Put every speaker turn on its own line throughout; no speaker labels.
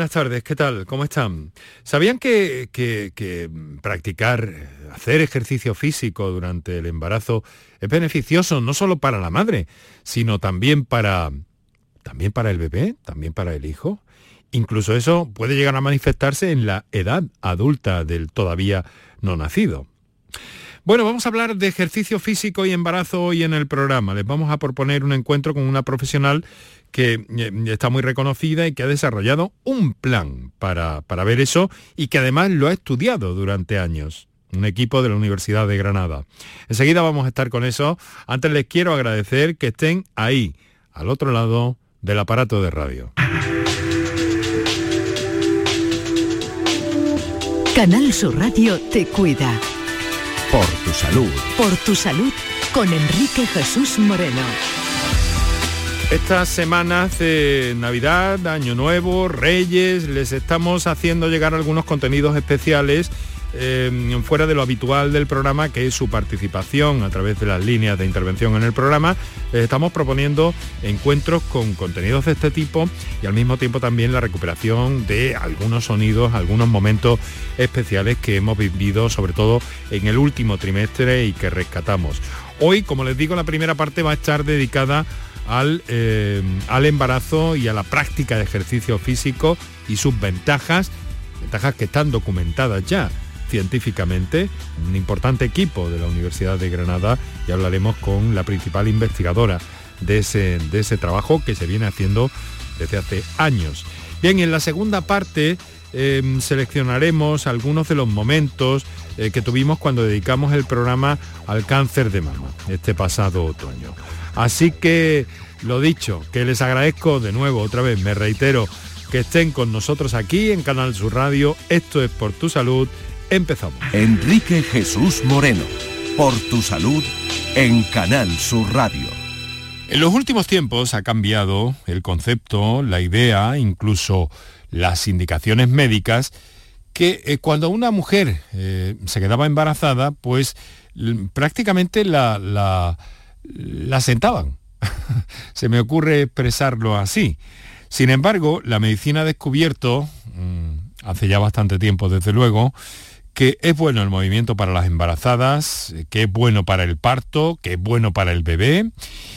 Buenas tardes, ¿qué tal? ¿Cómo están? ¿Sabían que, practicar, hacer ejercicio físico durante el embarazo es beneficioso no solo para la madre, sino también para, también para el bebé, también para el hijo? Incluso eso puede llegar a manifestarse en la edad adulta del todavía no nacido. Bueno, vamos a hablar de ejercicio físico y embarazo hoy en el programa. Les vamos a proponer un encuentro con una profesional que eh, está muy reconocida y que ha desarrollado un plan para, para ver eso y que además lo ha estudiado durante años un equipo de la Universidad de Granada. Enseguida vamos a estar con eso. Antes les quiero agradecer que estén ahí, al otro lado del aparato de radio.
Canal Sur Radio te cuida.
Por tu salud.
Por tu salud con Enrique Jesús Moreno.
Estas semanas de Navidad, Año Nuevo, Reyes, les estamos haciendo llegar algunos contenidos especiales eh, fuera de lo habitual del programa, que es su participación a través de las líneas de intervención en el programa. Les estamos proponiendo encuentros con contenidos de este tipo y al mismo tiempo también la recuperación de algunos sonidos, algunos momentos especiales que hemos vivido, sobre todo en el último trimestre y que rescatamos. Hoy, como les digo, la primera parte va a estar dedicada al, eh, al embarazo y a la práctica de ejercicio físico y sus ventajas, ventajas que están documentadas ya científicamente, un importante equipo de la Universidad de Granada y hablaremos con la principal investigadora de ese, de ese trabajo que se viene haciendo desde hace años. Bien, en la segunda parte em, seleccionaremos algunos de los momentos eh, que tuvimos cuando dedicamos el programa al cáncer de mama este pasado otoño. Así que lo dicho, que les agradezco de nuevo, otra vez me reitero, que estén con nosotros aquí en Canal Sur Radio. Esto es por tu salud. Empezamos.
Enrique Jesús Moreno, por tu salud en Canal Sur Radio.
En los últimos tiempos ha cambiado el concepto, la idea, incluso las indicaciones médicas, que eh, cuando una mujer eh, se quedaba embarazada, pues prácticamente la, la, la sentaban Se me ocurre expresarlo así. Sin embargo, la medicina ha descubierto, mm, hace ya bastante tiempo desde luego, que es bueno el movimiento para las embarazadas, que es bueno para el parto, que es bueno para el bebé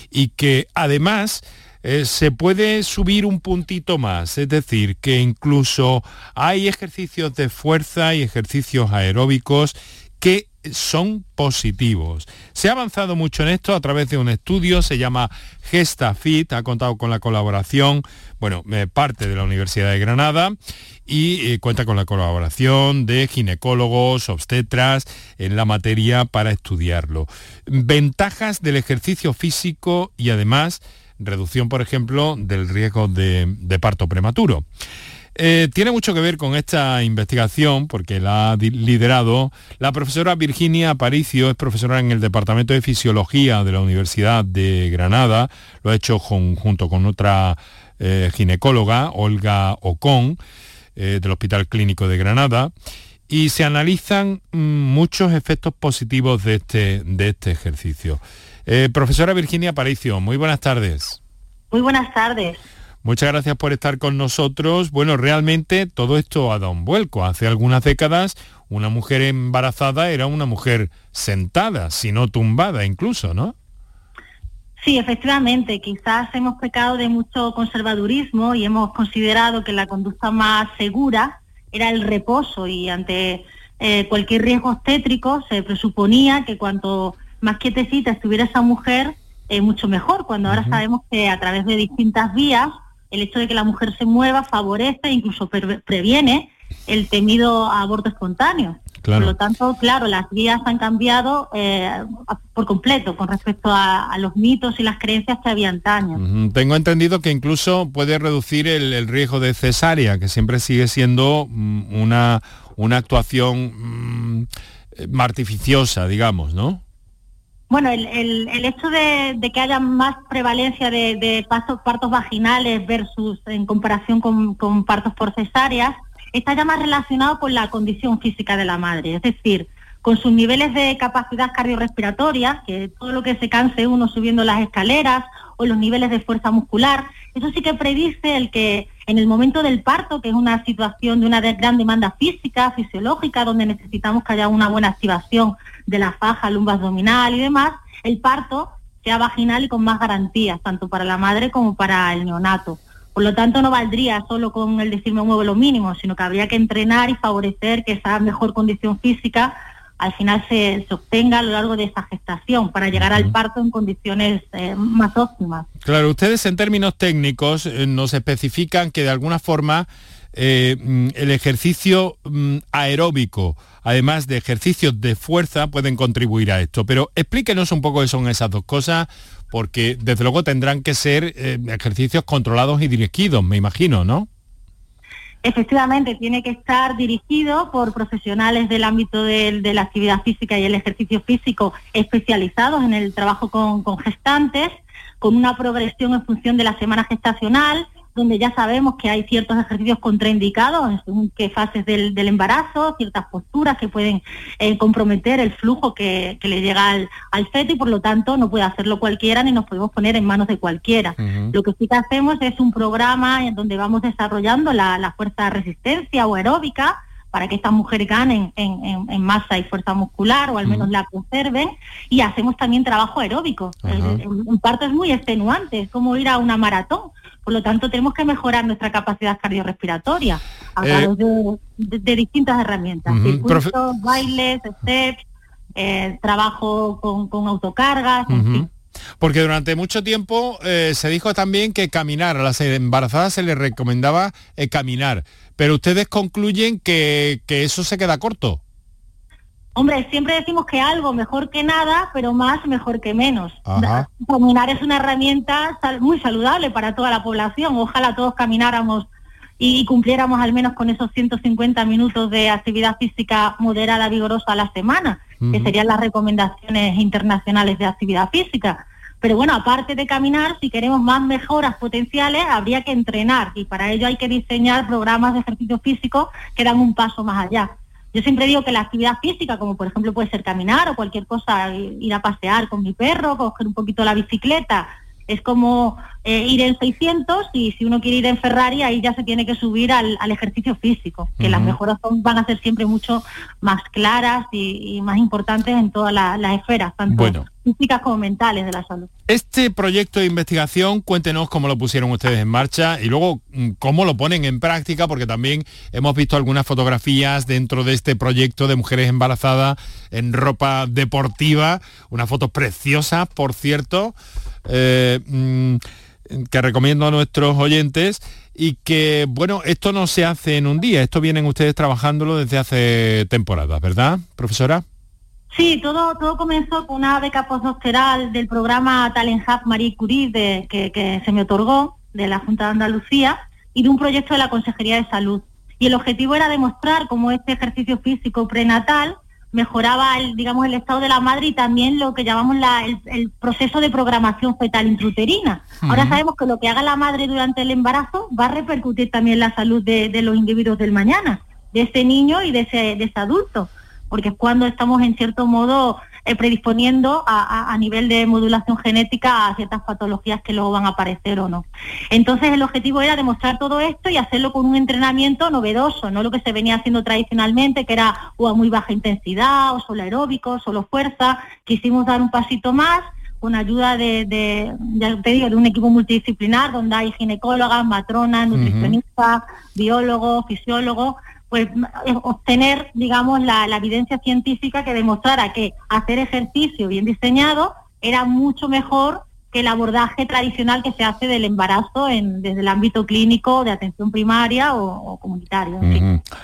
y que además eh, se puede subir un puntito más, es decir, que incluso hay ejercicios de fuerza y ejercicios aeróbicos que son positivos. Se ha avanzado mucho en esto a través de un estudio, se llama GestaFit, ha contado con la colaboración, bueno, parte de la Universidad de Granada y eh, cuenta con la colaboración de ginecólogos, obstetras en la materia para estudiarlo. Ventajas del ejercicio físico y además reducción, por ejemplo, del riesgo de parto prematuro. Eh, tiene mucho que ver con esta investigación porque la ha liderado la profesora Virginia Aparicio, es profesora en el Departamento de Fisiología de la Universidad de Granada, lo ha hecho junto con otra eh, ginecóloga, Olga Ocon, eh, del Hospital Clínico de Granada, y se analizan mm, muchos efectos positivos de este, de este ejercicio. profesora Virginia Aparicio, muy buenas tardes.
Muy buenas tardes.
Muchas gracias por estar con nosotros. Bueno, realmente todo esto ha dado un vuelco. Hace algunas décadas una mujer embarazada era una mujer sentada, si no tumbada incluso, ¿no?
Sí, efectivamente. Quizás hemos pecado de mucho conservadurismo y hemos considerado que la conducta más segura era el reposo y ante eh, cualquier riesgo obstétrico se presuponía que cuanto más quietecita estuviera esa mujer, eh, mucho mejor, cuando ahora sabemos que a través de distintas vías el hecho de que la mujer se mueva favorece, e incluso previene el temido aborto espontáneo. Por lo tanto, claro, las vías han cambiado eh, por completo con respecto a, los mitos y las creencias que había antaño.
Tengo entendido que incluso puede reducir el, riesgo de cesárea, que siempre sigue siendo mm, una, una actuación mm, artificiosa, digamos, ¿no?
Bueno, el, el, hecho de, que haya más prevalencia de, partos, vaginales versus en comparación con, partos por cesáreas está ya más relacionado con la condición física de la madre, es decir, con sus niveles de capacidad cardiorrespiratoria, que todo lo que se canse uno subiendo las escaleras o los niveles de fuerza muscular, eso sí que predice el que En el momento del parto, que es una situación de una gran demanda física, fisiológica, donde necesitamos que haya una buena activación de la faja, lumbar abdominal y demás, el parto sea vaginal y con más garantías, tanto para la madre como para el neonato. Por lo tanto, no valdría solo con el decirme muevo lo mínimo, sino que habría que entrenar y favorecer que esa mejor condición física al final se, obtenga a lo largo de esa gestación para llegar al parto en condiciones eh, más óptimas.
Claro, ustedes en términos técnicos eh, nos especifican que de alguna forma eh, mm, el ejercicio mm, aeróbico, además de ejercicios de fuerza, pueden contribuir a esto. Pero explíquenos un poco qué son esas dos cosas, porque desde luego tendrán que ser ejercicios controlados y dirigidos, me imagino, ¿no?
Efectivamente, tiene que estar dirigido por profesionales del ámbito de, la actividad física y el ejercicio físico especializados en el trabajo con, con gestantes, con una progresión en función de la semana gestacional donde ya sabemos que hay ciertos ejercicios contraindicados según qué fases del, embarazo, ciertas posturas que pueden eh, comprometer el flujo que, le llega al, feto y por lo tanto no puede hacerlo cualquiera ni nos podemos poner en manos de cualquiera. Lo que sí que hacemos es un programa en donde vamos desarrollando la, fuerza de resistencia o aeróbica para que estas mujeres ganen en, masa y fuerza muscular o al menos la conserven. Y hacemos también trabajo aeróbico. En parte es muy extenuante, es como ir a una maratón por lo tanto, tenemos que mejorar nuestra capacidad cardiorrespiratoria a eh, través de, distintas herramientas, bailes, steps, eh, trabajo con, autocargas,
Porque durante mucho tiempo eh, se dijo también que caminar, a las embarazadas se les recomendaba caminar, pero ustedes concluyen que, que eso se queda corto.
Hombre, siempre decimos que algo mejor que nada, pero más mejor que menos. Caminar es una herramienta muy saludable para toda la población. Ojalá todos camináramos y cumpliéramos al menos con esos 150 minutos de actividad física moderada, vigorosa a la semana, que serían las recomendaciones internacionales de actividad física. Pero bueno, aparte de caminar, si queremos más mejoras potenciales, habría que entrenar y para ello hay que diseñar programas de ejercicio físico que dan un paso más allá. Yo siempre digo que la actividad física, como por ejemplo puede ser caminar o cualquier cosa, ir a pasear con mi perro, coger un poquito la bicicleta, es como eh, ir en 600 y si uno quiere ir en Ferrari ahí ya se tiene que subir al, ejercicio físico, que las mejoras van a ser siempre mucho más claras y, más importantes en todas las esferas, tanto físicas como mentales de la salud.
Este proyecto de investigación, cuéntenos cómo lo pusieron ustedes en marcha y luego mm, cómo lo ponen en práctica, porque también hemos visto algunas fotografías dentro de este proyecto de mujeres embarazadas en ropa deportiva, unas fotos preciosas, por cierto. Eh, mm, que recomiendo a nuestros oyentes y que, bueno, esto no se hace en un día, esto vienen ustedes trabajándolo desde hace temporadas, ¿verdad, profesora?
Sí, todo, todo comenzó con una beca postdoctoral del programa Talent Hub Marie Curie que, que se me otorgó de la Junta de Andalucía y de un proyecto de la Consejería de Salud. Y el objetivo era demostrar cómo este ejercicio físico prenatal mejoraba el, digamos, el estado de la madre y también lo que llamamos el, proceso de programación fetal intruterina. Ahora sabemos que lo que haga la madre durante el embarazo va a repercutir también en la salud de, de los individuos del mañana, de ese niño y de ese, de ese adulto, porque es cuando estamos en cierto modo eh, predisponiendo a, nivel de modulación genética a ciertas patologías que luego van a aparecer o no. Entonces el objetivo era demostrar todo esto y hacerlo con un entrenamiento novedoso, no lo que se venía haciendo tradicionalmente, que era o a muy baja intensidad, o solo aeróbico, solo fuerza. Quisimos dar un pasito más con ayuda de, ya te digo, de un equipo multidisciplinar donde hay ginecólogas, matronas, nutricionistas, biólogos, fisiólogos, pues eh, obtener, digamos, la, evidencia científica que demostrara que hacer ejercicio bien diseñado era mucho mejor que el abordaje tradicional que se hace del embarazo en, desde el ámbito clínico, de atención primaria o, comunitario.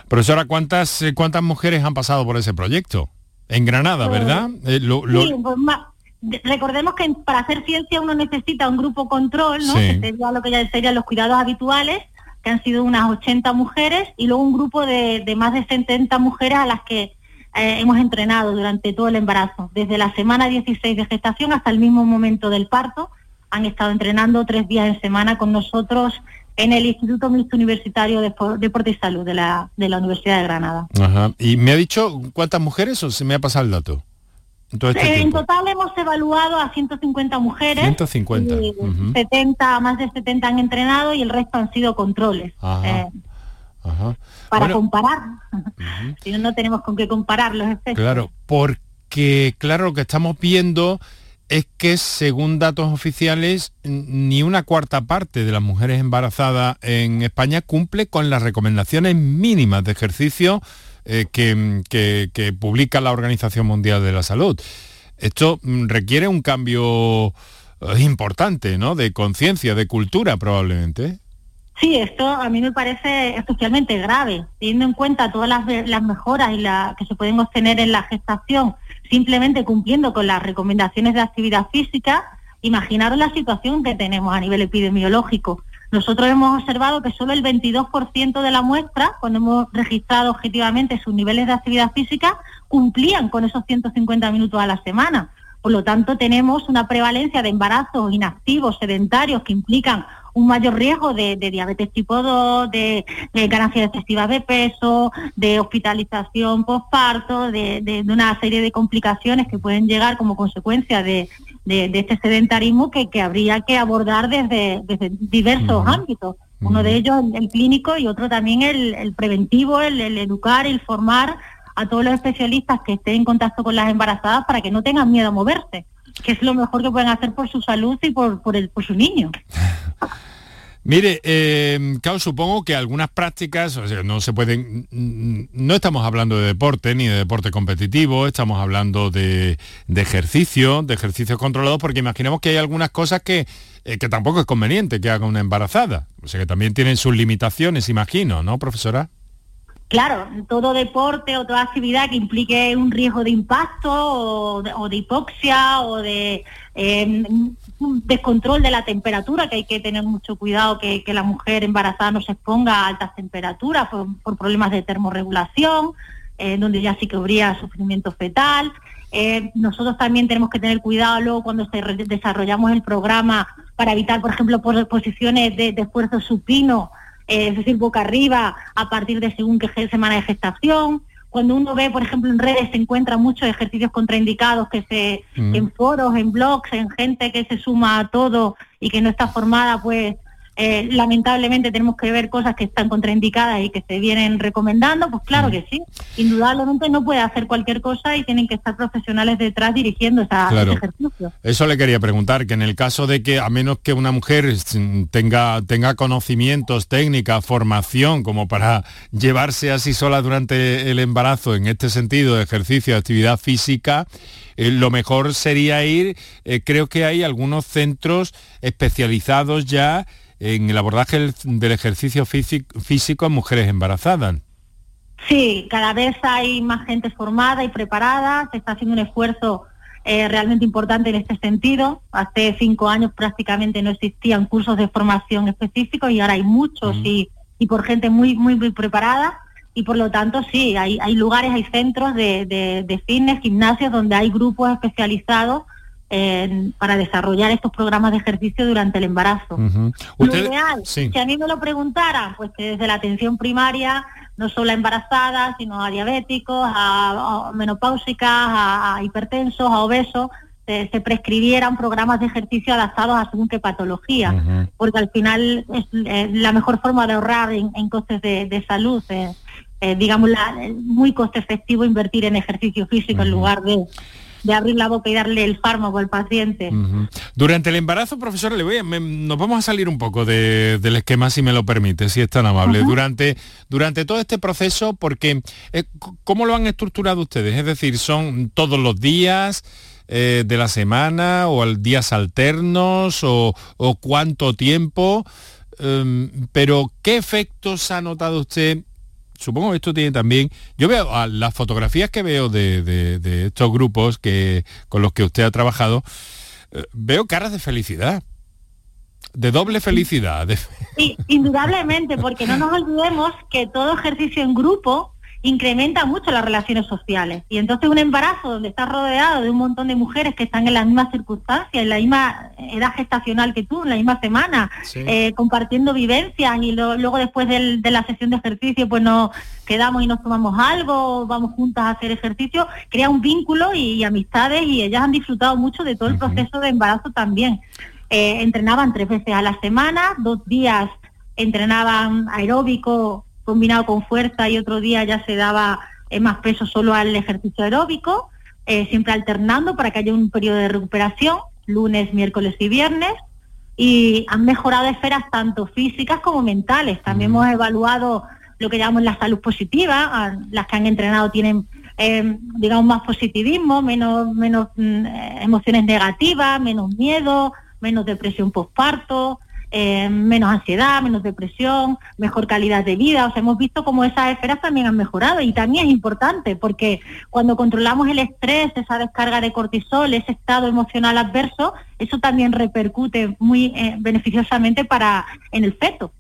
Profesora, ¿cuántas, eh, ¿cuántas mujeres han pasado por ese proyecto? En Granada, pues, ¿verdad?
Eh, sí, pues, recordemos que para hacer ciencia uno necesita un grupo control, ¿no? que sería lo que ya serían los cuidados habituales, que han sido unas 80 mujeres y luego un grupo de, más de 70 mujeres a las que eh, hemos entrenado durante todo el embarazo. Desde la semana 16 de gestación hasta el mismo momento del parto, han estado entrenando tres días en semana con nosotros en el Instituto Mixto Universitario de Deporte y Salud de la, de la Universidad de Granada.
¿Y me ha dicho cuántas mujeres o se me ha pasado el dato? Este
en total hemos evaluado a 150 mujeres.
150.
70, más de 70 han entrenado y el resto han sido controles. Eh, para comparar. si no, no tenemos con qué comparar los efectos.
Claro, porque claro, lo que estamos viendo es que según datos oficiales, ni una cuarta parte de las mujeres embarazadas en España cumple con las recomendaciones mínimas de ejercicio eh, que, publica la Organización Mundial de la Salud. Esto mm, requiere un cambio eh, importante, ¿no? De conciencia, de cultura probablemente.
Sí, esto a mí me parece especialmente grave, teniendo en cuenta todas las, mejoras y la, que se pueden obtener en la gestación, simplemente cumpliendo con las recomendaciones de actividad física. Imaginaros la situación que tenemos a nivel epidemiológico. Nosotros hemos observado que solo el 22% de la muestra, cuando hemos registrado objetivamente sus niveles de actividad física, cumplían con esos 150 minutos a la semana. Por lo tanto, tenemos una prevalencia de embarazos inactivos, sedentarios, que implican un mayor riesgo de, diabetes tipo 2, de, ganancias excesivas de peso, de hospitalización postparto, de, de, una serie de complicaciones que pueden llegar como consecuencia de, este sedentarismo que, habría que abordar desde, diversos ámbitos. Uno de ellos el, clínico y otro también el, preventivo, el, educar, el formar a todos los especialistas que estén en contacto con las embarazadas para que no tengan miedo a moverse, que es lo mejor que pueden hacer por su salud y por, por, el, por su niño.
Mire, eh, supongo que algunas prácticas, o sea, no se pueden, no estamos hablando de deporte ni de deporte competitivo, estamos hablando de, ejercicio, de ejercicios controlados, porque imaginemos que hay algunas cosas que, eh, que tampoco es conveniente que haga una embarazada, o sea que también tienen sus limitaciones, imagino, ¿no, profesora?
Claro, todo deporte o toda actividad que implique un riesgo de impacto o de, hipoxia o de em, descontrol de la temperatura, que hay que tener mucho cuidado que, la mujer embarazada no se exponga a altas temperaturas por, problemas de termorregulación, eh, donde ya sí que habría sufrimiento fetal. Eh, nosotros también tenemos que tener cuidado luego cuando desarrollamos el programa para evitar, por ejemplo, posiciones de esfuerzo supino es decir, boca arriba a partir de según qué semana de gestación. Cuando uno ve, por ejemplo, en redes se encuentran muchos ejercicios contraindicados que se mm. en foros, en blogs, en gente que se suma a todo y que no está formada, pues eh, lamentablemente tenemos que ver cosas que están contraindicadas y que se vienen recomendando, pues claro mm. que sí. Indudablemente no puede hacer cualquier cosa y tienen que estar profesionales detrás dirigiendo esa, ese ejercicio.
Eso le quería preguntar, que en el caso de que, a menos que una mujer tenga, tenga conocimientos, técnica, formación, como para llevarse así sola durante el embarazo, en este sentido, de ejercicio, de actividad física, eh, lo mejor sería ir, eh, creo que hay algunos centros especializados ya en el abordaje del ejercicio físico en mujeres embarazadas.
Sí, cada vez hay más gente formada y preparada, se está haciendo un esfuerzo eh, realmente importante en este sentido. Hace cinco años prácticamente no existían cursos de formación específicos y ahora hay muchos y, por gente muy, muy, muy preparada. Y por lo tanto, sí, hay, hay lugares, hay centros de, de, de fitness, gimnasios donde hay grupos especializados para desarrollar estos programas de ejercicio durante el embarazo. Lo ideal, si a mí me lo preguntaran, pues que desde la atención primaria, no solo a embarazadas, sino a diabéticos, a, menopáusicas, a, hipertensos, a obesos, se, prescribieran programas de ejercicio adaptados a según qué patología, porque al final es, la mejor forma de ahorrar en, costes de, salud. Eh, eh, digamos, la, muy coste efectivo invertir en ejercicio físico en lugar de de abrir la boca y darle el fármaco al paciente.
Durante el embarazo, profesor, le voy a, nos vamos a salir un poco del esquema, si me lo permite, si es tan amable. durante, durante todo este proceso, porque eh, ¿cómo lo han estructurado ustedes? Es decir, ¿son todos los días? Eh, de la semana o al días alternos o, cuánto tiempo, em, pero ¿qué efectos ha notado usted supongo que esto tiene también, yo veo las fotografías que veo de, estos grupos que, con los que usted ha trabajado, eh, veo caras de felicidad, de doble felicidad.
Sí, indudablemente, porque no nos olvidemos que todo ejercicio en grupo incrementa mucho las relaciones sociales. Y entonces un embarazo donde estás rodeado de un montón de mujeres que están en las mismas circunstancias, en la misma edad gestacional que tú, en la misma semana, eh, compartiendo vivencias y luego después de la sesión de ejercicio pues nos quedamos y nos tomamos algo, vamos juntas a hacer ejercicio, crea un vínculo y, amistades y ellas han disfrutado mucho de todo el proceso de embarazo también. Eh, entrenaban tres veces a la semana, dos días entrenaban aeróbico combinado con fuerza y otro día ya se daba eh, más peso solo al ejercicio aeróbico, eh, siempre alternando para que haya un periodo de recuperación, lunes, miércoles y viernes, y han mejorado esferas tanto físicas como mentales. También hemos evaluado lo que llamamos la salud positiva, las que han entrenado tienen, eh, digamos, más positivismo, menos, menos mm, emociones negativas, menos miedo, menos depresión postparto, eh, menos ansiedad, menos depresión, mejor calidad de vida. O sea, hemos visto cómo esas esferas también han mejorado y también es importante porque cuando controlamos el estrés, esa descarga de cortisol, ese estado emocional adverso, eso también repercute muy eh, beneficiosamente para en el feto.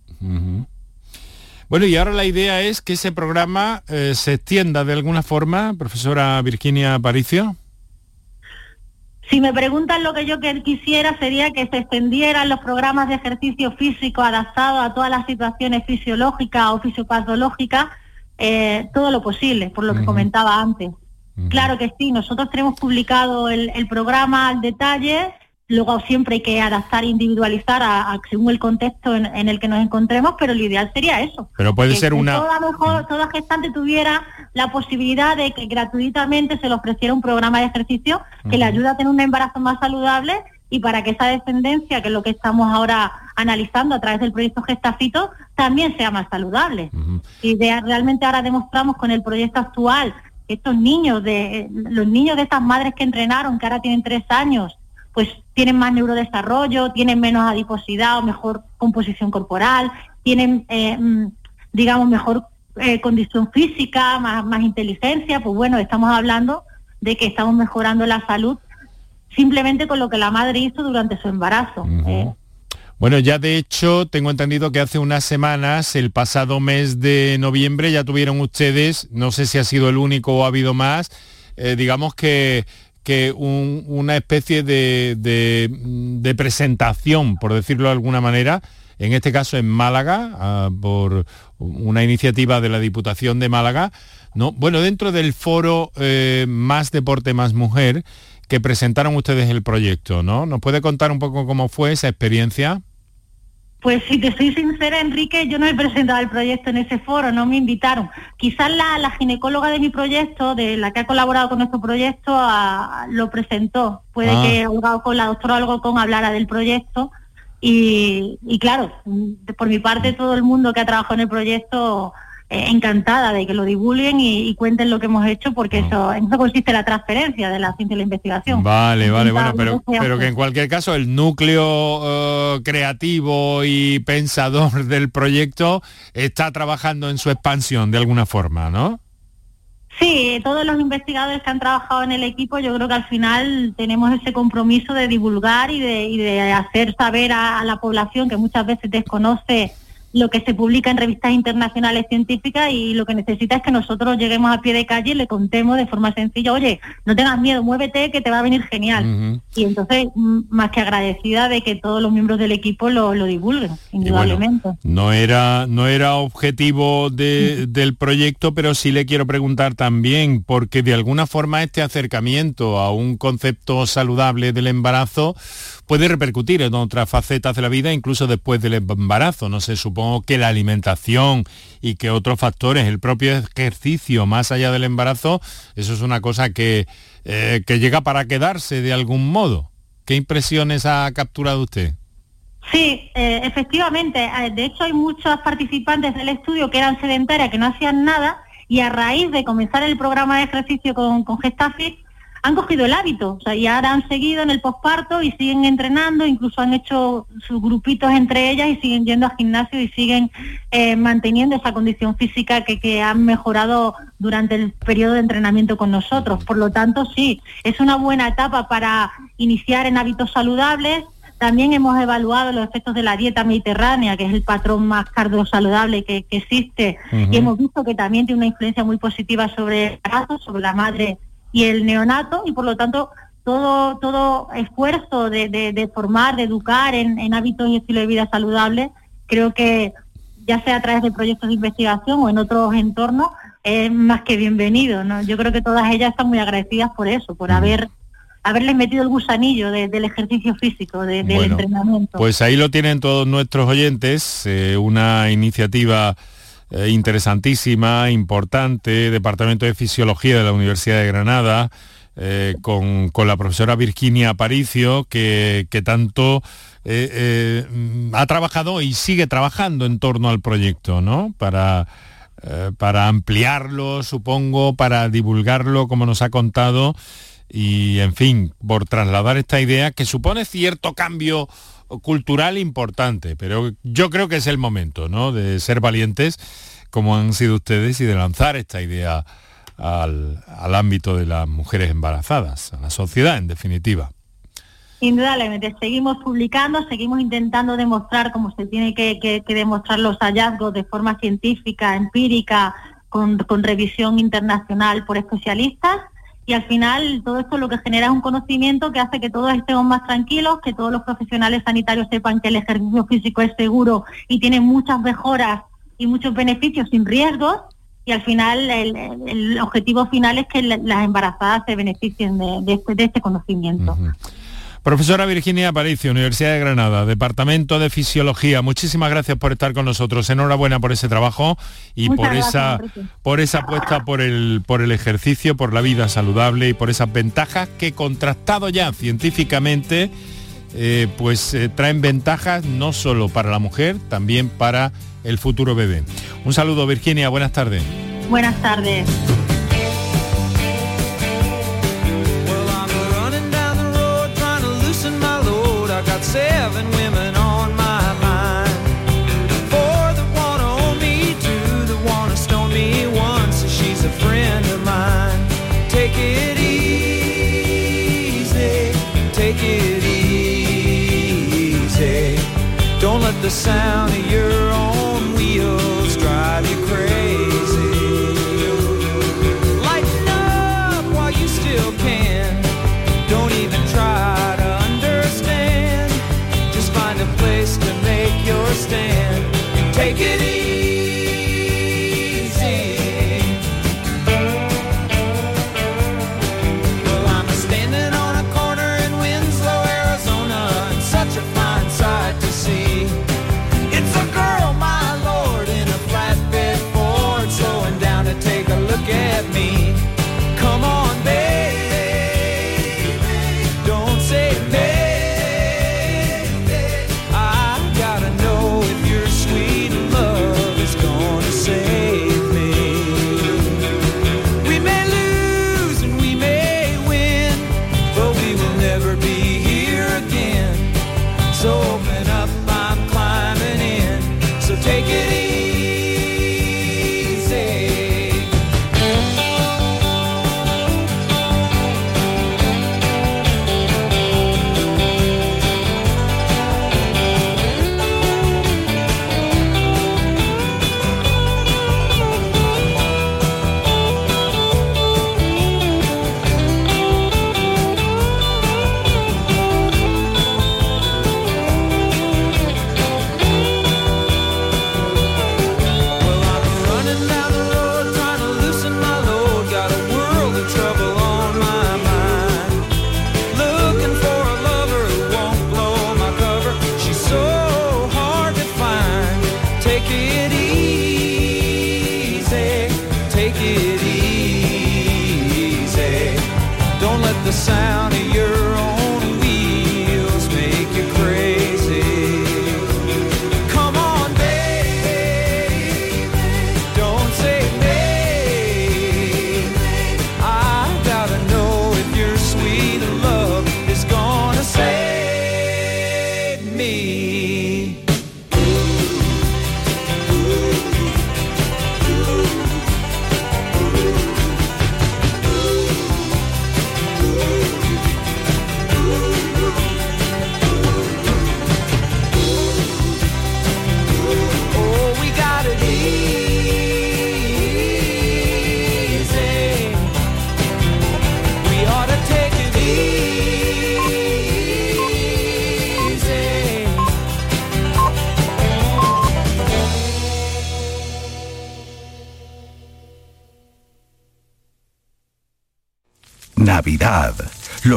Bueno, y ahora la idea es que ese programa eh, se extienda de alguna forma, profesora Virginia Aparicio.
Si me preguntan lo que yo quisiera sería que se extendieran los programas de ejercicio físico adaptados a todas las situaciones fisiológicas o fisiopatológicas, eh, todo lo posible, por lo que comentaba antes. Claro que sí, nosotros tenemos publicado el, el programa al detalle Luego siempre hay que adaptar, individualizar a, según el contexto en, el que nos encontremos, pero lo ideal sería eso.
Pero puede ser una...
Toda, mejor, toda gestante tuviera la posibilidad de que gratuitamente se le ofreciera un programa de ejercicio que le ayude a tener un embarazo más saludable y para que esa descendencia, que es lo que estamos ahora analizando a través del proyecto Gestafito, también sea más saludable. Y realmente ahora demostramos con el proyecto actual que estos niños, de los niños de estas madres que entrenaron, que ahora tienen tres años, pues tienen más neurodesarrollo, tienen menos adiposidad o mejor composición corporal, tienen, eh, mm, digamos, mejor eh, condición física, más, más inteligencia, pues bueno, estamos hablando de que estamos mejorando la salud simplemente con lo que la madre hizo durante su embarazo.
¿eh? Bueno, ya de hecho tengo entendido que hace unas semanas, el pasado mes de noviembre, ya tuvieron ustedes, no sé si ha sido el único o ha habido más, digamos que que una especie de, presentación, por decirlo de alguna manera, en este caso en Málaga, ah, por una iniciativa de la Diputación de Málaga, ¿no? bueno, dentro del foro eh, Más Deporte, Más Mujer, que presentaron ustedes el proyecto, ¿no? ¿Nos puede contar un poco cómo fue esa experiencia?
Pues si te soy sincera, Enrique, yo no he presentado el proyecto en ese foro, no me invitaron. Quizás la, ginecóloga de mi proyecto, de la que ha colaborado con nuestro proyecto, lo presentó. Puede ah. que con la doctora algo con hablara del proyecto. Y, y claro, por mi parte, todo el mundo que ha trabajado en el proyecto encantada de que lo divulguen y, cuenten lo que hemos hecho porque eso en eso consiste la transferencia de la ciencia y la investigación.
Vale, vale, bueno, pero, pero que en cualquier caso el núcleo eh, creativo y pensador del proyecto está trabajando en su expansión de alguna forma, ¿no?
Sí, todos los investigadores que han trabajado en el equipo, yo creo que al final tenemos ese compromiso de divulgar y de, y de hacer saber a la población que muchas veces desconoce lo que se publica en revistas internacionales científicas y lo que necesita es que nosotros lleguemos a pie de calle y le contemos de forma sencilla, oye, no tengas miedo, muévete que te va a venir genial. Y entonces, más que agradecida de que todos los miembros del equipo lo, divulguen, indudablemente.
no, era, no era objetivo del proyecto, pero sí le quiero preguntar también, porque de alguna forma este acercamiento a un concepto saludable del embarazo puede repercutir en otras facetas de la vida, incluso después del embarazo. No sé, supongo que la alimentación y que otros factores, el propio ejercicio más allá del embarazo, eso es una cosa que, eh, que llega para quedarse de algún modo. ¿Qué impresiones ha capturado usted?
Sí, eh, efectivamente. Eh, de hecho, hay muchos participantes del estudio que eran sedentarias, que no hacían nada, y a raíz de comenzar el programa de ejercicio con, con han cogido el hábito, o sea, y ahora han seguido en el posparto y siguen entrenando, incluso han hecho sus grupitos entre ellas y siguen yendo al gimnasio y siguen eh, manteniendo esa condición física que, que han mejorado durante el periodo de entrenamiento con nosotros. Por lo tanto, sí, es una buena etapa para iniciar en hábitos saludables,
También hemos evaluado los efectos de la dieta mediterránea, que es el patrón más cardiosaludable que, que existe, y hemos visto que también tiene una influencia muy positiva sobre el embarazo, sobre la madre y el neonato, y por lo tanto todo, todo esfuerzo de, formar, de educar en, hábitos y estilo de vida saludable, creo que ya sea a través de proyectos de investigación o en otros entornos, es más que bienvenido. ¿no? Yo creo que todas ellas están muy agradecidas por eso, por haber haberles metido el gusanillo del ejercicio físico, del entrenamiento.
Pues ahí lo tienen todos nuestros oyentes, eh, una iniciativa eh, interesantísima, importante, Departamento de Fisiología de la Universidad de Granada, eh, con, la profesora Virginia Aparicio, que, tanto ha trabajado y sigue trabajando en torno al proyecto, ¿no? Para, para ampliarlo, supongo, para divulgarlo, como nos ha contado y, en fin, por trasladar esta idea que supone cierto cambio cultural importante, pero yo creo que es el momento, ¿no? De ser valientes como han sido ustedes y de lanzar esta idea al, ámbito de las mujeres embarazadas, a la sociedad en definitiva.
Indudablemente, seguimos publicando, seguimos intentando demostrar cómo se tiene que, demostrar los hallazgos de forma científica, empírica, con revisión internacional por especialistas y al final todo esto lo que genera es un conocimiento que hace que todos estemos más tranquilos, que todos los profesionales sanitarios sepan que el ejercicio físico es seguro y tiene muchas mejoras y muchos beneficios sin riesgos y al final el, objetivo final es que las embarazadas se beneficien de, este, este, conocimiento.
Profesora Virginia Aparicio, Universidad de Granada, Departamento de Fisiología, muchísimas gracias por estar con nosotros. Enhorabuena por ese trabajo y por esa por esa apuesta por el por el ejercicio, por la vida saludable y por esas ventajas que contrastado ya científicamente eh, pues eh, traen ventajas no solo para la mujer, también para el futuro bebé. Un saludo Virginia, buenas tardes.
Buenas tardes. Seven women on my mind. Four that wanna own me, two that wanna stone me, one so she's a friend of mine. Take it easy, take it easy. Don't let the sound of your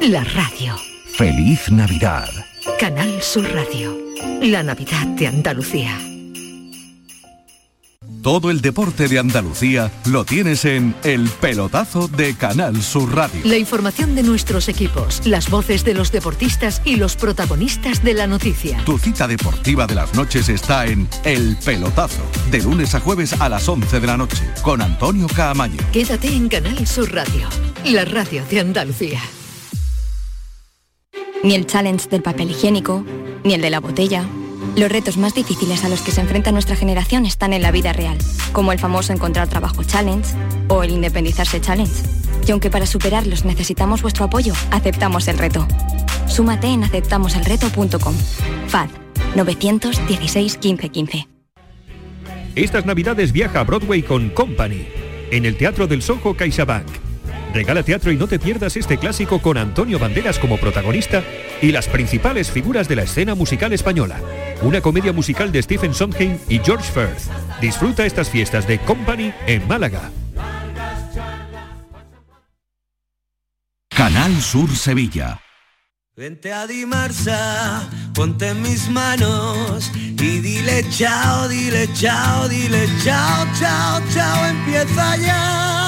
La radio.
Feliz Navidad.
Canal Sur Radio. La Navidad de Andalucía.
Todo el deporte de Andalucía lo tienes en El Pelotazo de Canal Sur Radio.
La información de nuestros equipos, las voces de los deportistas y los protagonistas de la noticia.
Tu cita deportiva de las noches está en El Pelotazo, de lunes a jueves a las 11 de la noche, con Antonio Caamaño.
Quédate en Canal Sur Radio, la radio de Andalucía.
Ni el challenge del papel higiénico, ni el de la botella. Los retos más difíciles a los que se enfrenta nuestra generación están en la vida real, como el famoso encontrar trabajo challenge o el independizarse challenge. Y aunque para superarlos necesitamos vuestro apoyo, aceptamos el reto. Súmate en aceptamoselreto.com. FAD 916 1515.
Estas navidades viaja a Broadway con Company, en el Teatro del Soho CaixaBank. Regala teatro y no te pierdas este clásico con Antonio Banderas como protagonista y las principales figuras de la escena musical española. Una comedia musical de Stephen Sondheim y George Firth. Disfruta estas fiestas de Company en Málaga.
Canal Sur Sevilla.
Vente a Dimarsa, ponte en mis manos y dile chao, dile chao, dile chao, chao, chao, empieza ya.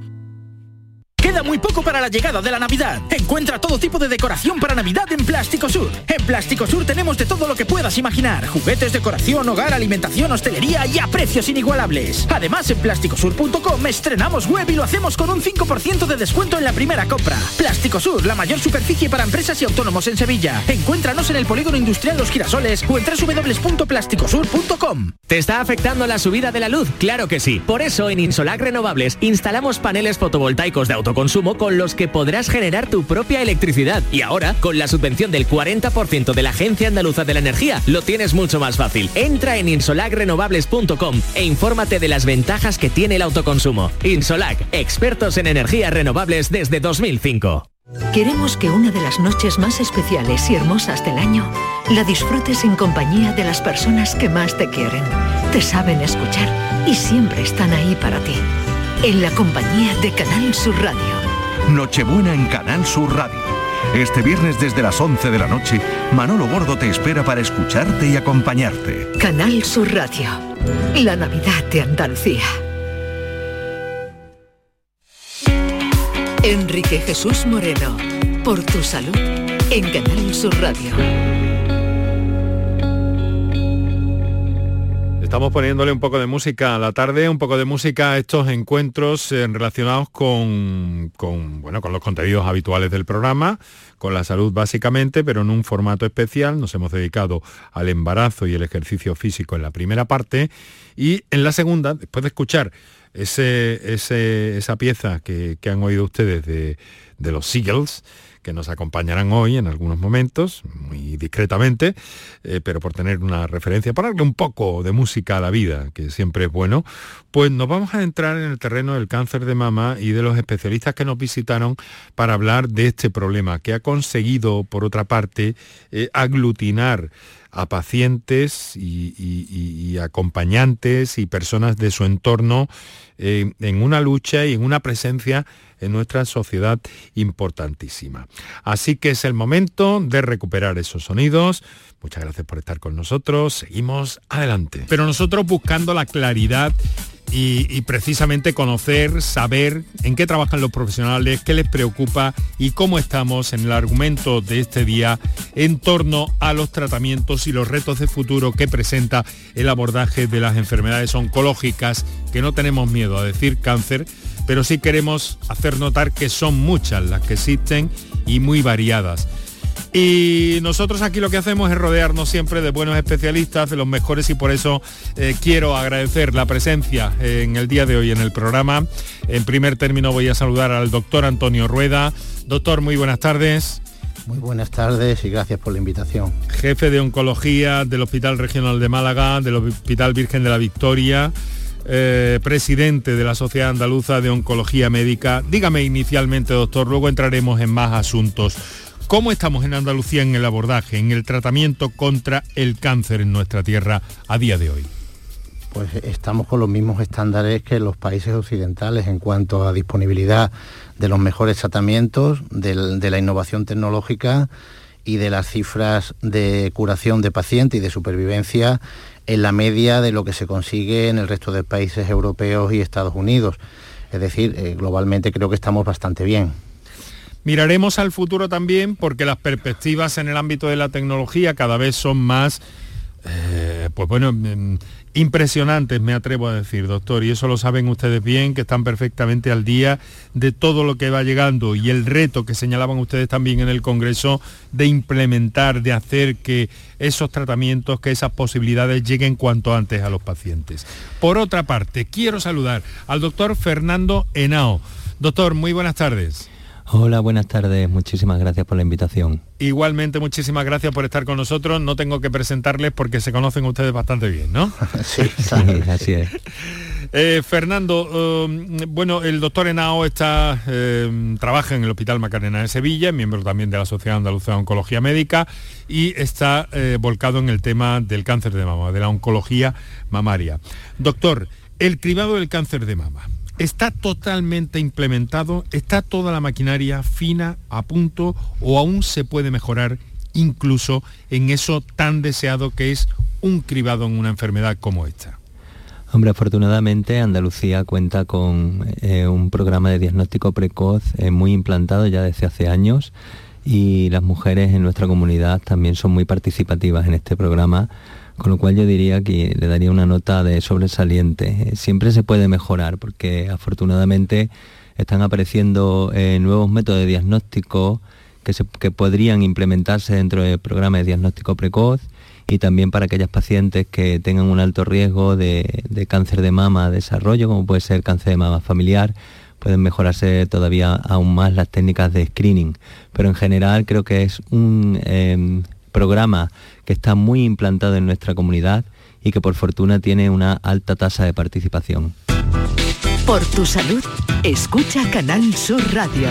poco para la llegada de la Navidad. Encuentra todo tipo de decoración para Navidad en Plástico Sur. En Plástico Sur tenemos de todo lo que puedas imaginar. Juguetes, decoración, hogar, alimentación, hostelería y a precios inigualables. Además, en plásticosur.com estrenamos web y lo hacemos con un 5% de descuento en la primera compra. Plástico Sur, la mayor superficie para empresas y autónomos en Sevilla. Encuéntranos en el Polígono Industrial Los Girasoles o en www.plásticosur.com.
¿Te está afectando la subida de la luz? Claro que sí. Por eso en Insolac Renovables instalamos paneles fotovoltaicos de autoconsumo con los que podrás generar tu propia electricidad. Y ahora, con la subvención del 40% de la Agencia Andaluza de la Energía, lo tienes mucho más fácil. Entra en insolacrenovables.com e infórmate de las ventajas que tiene el autoconsumo. Insolac, expertos en energías renovables desde 2005.
Queremos que una de las noches más especiales y hermosas del año la disfrutes en compañía de las personas que más te quieren, te saben escuchar y siempre están ahí para ti en la compañía de Canal Sur Radio.
Nochebuena en Canal Sur Radio. Este viernes desde las 11 de la noche, Manolo Gordo te espera para escucharte y acompañarte.
Canal Sur Radio. La Navidad de Andalucía. Enrique Jesús Moreno. Por tu salud. En Canal Sur Radio.
Estamos poniéndole un poco de música a la tarde, un poco de música a estos encuentros eh, relacionados con, bueno, con los contenidos habituales del programa, con la salud básicamente, pero en un formato especial. Nos hemos dedicado al embarazo y el ejercicio físico en la primera parte y en la segunda, después de escuchar ese, esa pieza que, han oído ustedes de, de los Seagulls, que nos acompañarán hoy en algunos momentos, muy discretamente, eh, pero por tener una referencia, para darle un poco de música a la vida, que siempre es bueno, pues nos vamos a entrar en el terreno del cáncer de mama y de los especialistas que nos visitaron para hablar de este problema, que ha conseguido, por otra parte, eh, aglutinar a pacientes y, acompañantes y personas de su entorno eh, en una lucha y en una presencia en nuestra sociedad importantísima. Así que es el momento de recuperar esos sonidos. Muchas gracias por estar con nosotros. Seguimos adelante. Pero nosotros buscando la claridad y, precisamente conocer, saber en qué trabajan los profesionales, qué les preocupa y cómo estamos en el argumento de este día en torno a los tratamientos y los retos de futuro que presenta el abordaje de las enfermedades oncológicas, que no tenemos miedo a decir cáncer, pero sí queremos hacer notar que son muchas las que existen y muy variadas. Y nosotros aquí lo que hacemos es rodearnos siempre de buenos especialistas, de los mejores y por eso eh, quiero agradecer la presencia en el día de hoy en el programa. En primer término voy a saludar al doctor Antonio Rueda. Doctor, muy buenas tardes.
Muy buenas tardes y gracias por la invitación.
Jefe de Oncología del Hospital Regional de Málaga, del Hospital Virgen de la Victoria. Eh, presidente de la Sociedad Andaluza de Oncología Médica. Dígame inicialmente, doctor, luego entraremos en más asuntos. ¿Cómo estamos en Andalucía en el abordaje, en el tratamiento contra el cáncer en nuestra tierra a día de hoy?
Pues estamos con los mismos estándares que los países occidentales en cuanto a disponibilidad de los mejores tratamientos, de la innovación tecnológica y de las cifras de curación de pacientes y de supervivencia en la media de lo que se consigue en el resto de países europeos y Estados Unidos. Es decir, eh, globalmente creo que estamos bastante bien.
Miraremos al futuro también porque las perspectivas en el ámbito de la tecnología cada vez son más, eh, pues bueno, mm, impresionantes, me atrevo a decir, doctor, y eso lo saben ustedes bien, que están perfectamente al día de todo lo que va llegando y el reto que señalaban ustedes también en el Congreso de implementar, de hacer que esos tratamientos, que esas posibilidades lleguen cuanto antes a los pacientes. Por otra parte, quiero saludar al doctor Fernando Henao. Doctor, muy buenas tardes.
Hola, buenas tardes. Muchísimas gracias por la invitación.
Igualmente, muchísimas gracias por estar con nosotros. No tengo que presentarles porque se conocen ustedes bastante bien, ¿no?
sí, así es.
Eh, Fernando, um, bueno, el doctor Henao está, eh, trabaja en el Hospital Macarena de Sevilla, miembro también de la Sociedad Andaluza de Oncología Médica y está eh, volcado en el tema del cáncer de mama, de la oncología mamaria. Doctor, el cribado del cáncer de mama ¿Está totalmente implementado? ¿Está toda la maquinaria fina, a punto o aún se puede mejorar incluso en eso tan deseado que es un cribado en una enfermedad como esta?
Hombre, afortunadamente Andalucía cuenta con eh, un programa de diagnóstico precoz eh, muy implantado ya desde hace años y las mujeres en nuestra comunidad también son muy participativas en este programa con lo cual yo diría que le daría una nota de sobresaliente. Eh, siempre se puede mejorar porque afortunadamente están apareciendo eh, nuevos métodos de diagnóstico que, podrían implementarse dentro del programa de diagnóstico precoz y también para aquellas pacientes que tengan un alto riesgo de, cáncer de mama desarrollo, como puede ser cáncer de mama familiar, pueden mejorarse todavía aún más las técnicas de screening. Pero en general creo que es un em, programa que está muy implantado en nuestra comunidad y que por fortuna tiene una alta tasa de participación.
Por tu salud, escucha Canal Sur Radio.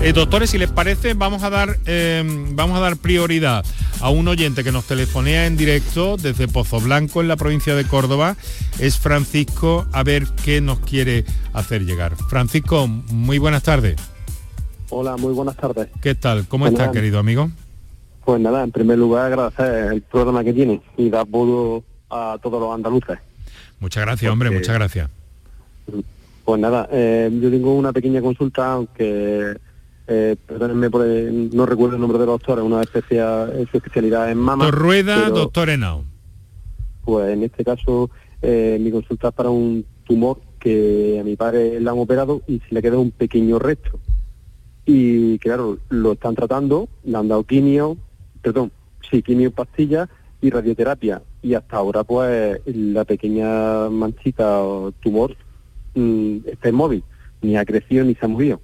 Eh, doctores, si les parece, vamos a dar eh, vamos a dar prioridad a un oyente que nos telefonea en directo desde Pozo Blanco en la provincia de Córdoba. Es Francisco, a ver qué nos quiere hacer llegar. Francisco, muy buenas tardes.
Hola, muy buenas tardes.
¿Qué tal? ¿Cómo está, querido amigo?
Pues nada, en primer lugar agradecer el programa que tiene y dar apoyo a todos los andaluces.
Muchas gracias, hombre, muchas gracias.
Pues nada, eh, yo tengo una pequeña consulta, aunque eh, perdónenme por no recuerdo el nombre del doctor, es una especial, su especialidad en mama.
Doctor Rueda, doctor Henao.
Pues en este caso eh, mi consulta es para un tumor que a mi padre le han operado y se le queda un pequeño resto. Y claro, lo están tratando, le han dado quimio, perdón, sí, quimio pastilla y radioterapia. Y hasta ahora, pues, la pequeña manchita o tumor mm, está inmóvil, ni ha crecido ni se ha movido.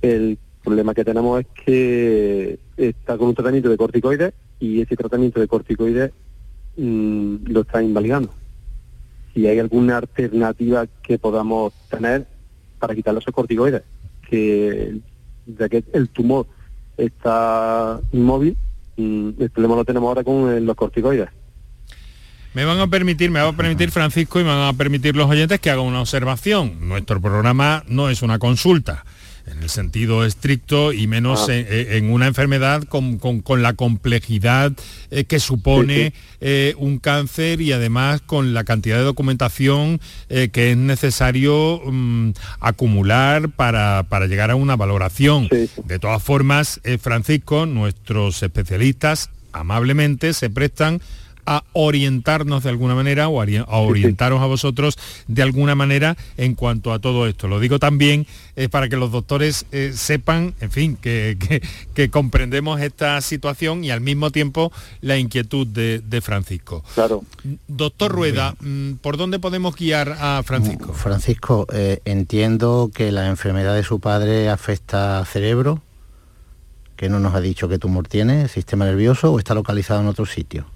El problema que tenemos es que está con un tratamiento de corticoides y ese tratamiento de corticoides mm, lo está invalidando. Si hay alguna alternativa que podamos tener para quitar esos corticoides, que ya que el tumor está inmóvil, el problema lo tenemos ahora con eh, los corticoides.
Me van a permitir, me va a permitir Francisco y me van a permitir los oyentes que hagan una observación. Nuestro programa no es una consulta en el sentido estricto y menos ah. en, una enfermedad con, la complejidad eh, que supone eh, un cáncer y además con la cantidad de documentación eh, que es necesario mm, acumular para, para, llegar a una valoración. De todas formas, Francisco, nuestros especialistas amablemente se prestan a orientarnos de alguna manera o a orientaros a vosotros de alguna manera en cuanto a todo esto. Lo digo también eh, para que los doctores eh, sepan, en fin, que, comprendemos esta situación y al mismo tiempo la inquietud de, Francisco.
Claro.
Doctor Rueda, mm, ¿por dónde podemos guiar a Francisco?
Francisco, eh, entiendo que la enfermedad de su padre afecta al cerebro, que no nos ha dicho qué tumor tiene, sistema nervioso o está localizado en otro sitio.